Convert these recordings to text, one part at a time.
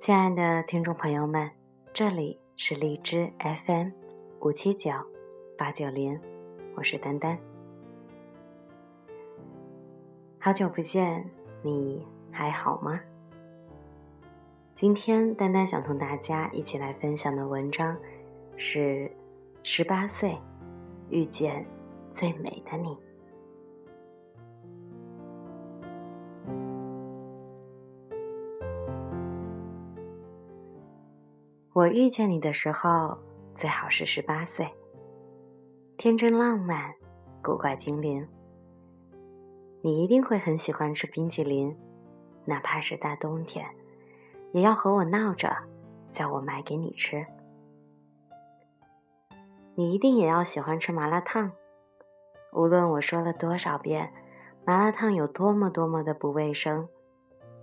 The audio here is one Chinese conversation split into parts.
亲爱的听众朋友们，这里是荔枝 FM 五七九八九零，我是丹丹。好久不见，你还好吗？今天丹丹想同大家一起来分享的文章是：十八岁遇见最美的你。我遇见你的时候，最好是十八岁，天真浪漫，古怪精灵。你一定会很喜欢吃冰淇淋，哪怕是大冬天，也要和我闹着，叫我买给你吃。你一定也要喜欢吃麻辣烫，无论我说了多少遍麻辣烫有多么多么的不卫生，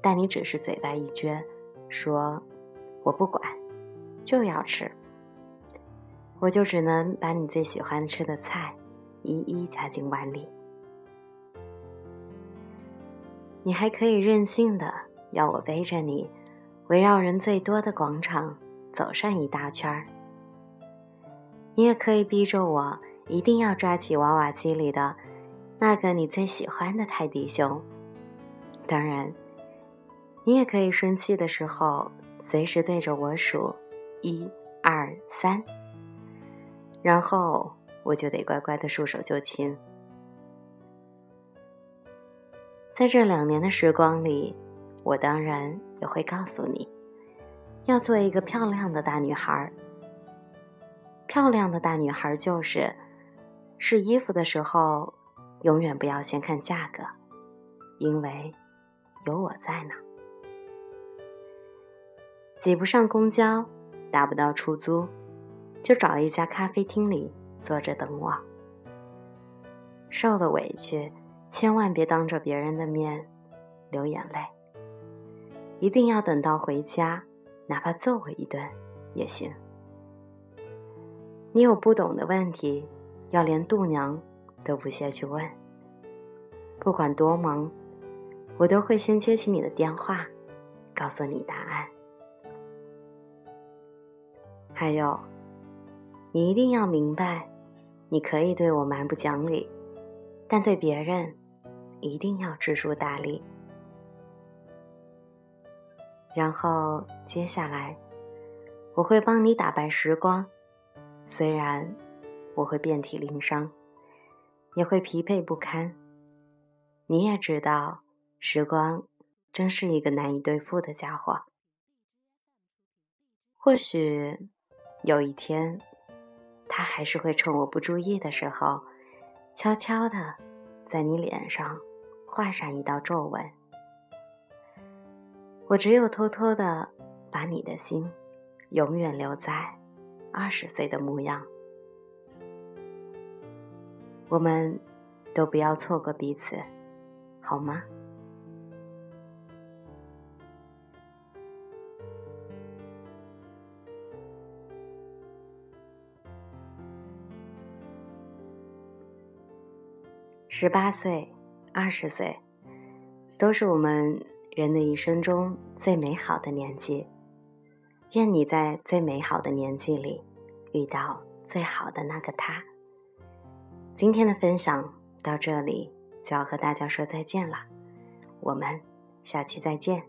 但你只是嘴巴一撅，说我不管。就要吃，我就只能把你最喜欢吃的菜一一夹进碗里。你还可以任性的要我背着你，围绕人最多的广场走上一大圈儿。你也可以逼着我一定要抓起娃娃机里的那个你最喜欢的泰迪熊。当然，你也可以生气的时候随时对着我数。一二三，然后我就得乖乖的束手就擒。在这两年的时光里，我当然也会告诉你，要做一个漂亮的大女孩。漂亮的大女孩就是试衣服的时候，永远不要先看价格，因为有我在呢。挤不上公交。打不到出租，就找一家咖啡厅里坐着等我。受了委屈，千万别当着别人的面流眼泪，一定要等到回家，哪怕揍我一顿也行。你有不懂的问题，要连度娘都不屑去问。不管多忙，我都会先接起你的电话，告诉你答案。还有，你一定要明白，你可以对我蛮不讲理，但对别人一定要知书达理。然后接下来，我会帮你打败时光，虽然我会遍体鳞伤，也会疲惫不堪。你也知道，时光真是一个难以对付的家伙。或许。有一天，他还是会趁我不注意的时候，悄悄的在你脸上画上一道皱纹。我只有偷偷的把你的心永远留在二十岁的模样。我们都不要错过彼此，好吗？十八岁、二十岁，都是我们人的一生中最美好的年纪。愿你在最美好的年纪里，遇到最好的那个他。今天的分享到这里，就要和大家说再见了。我们下期再见。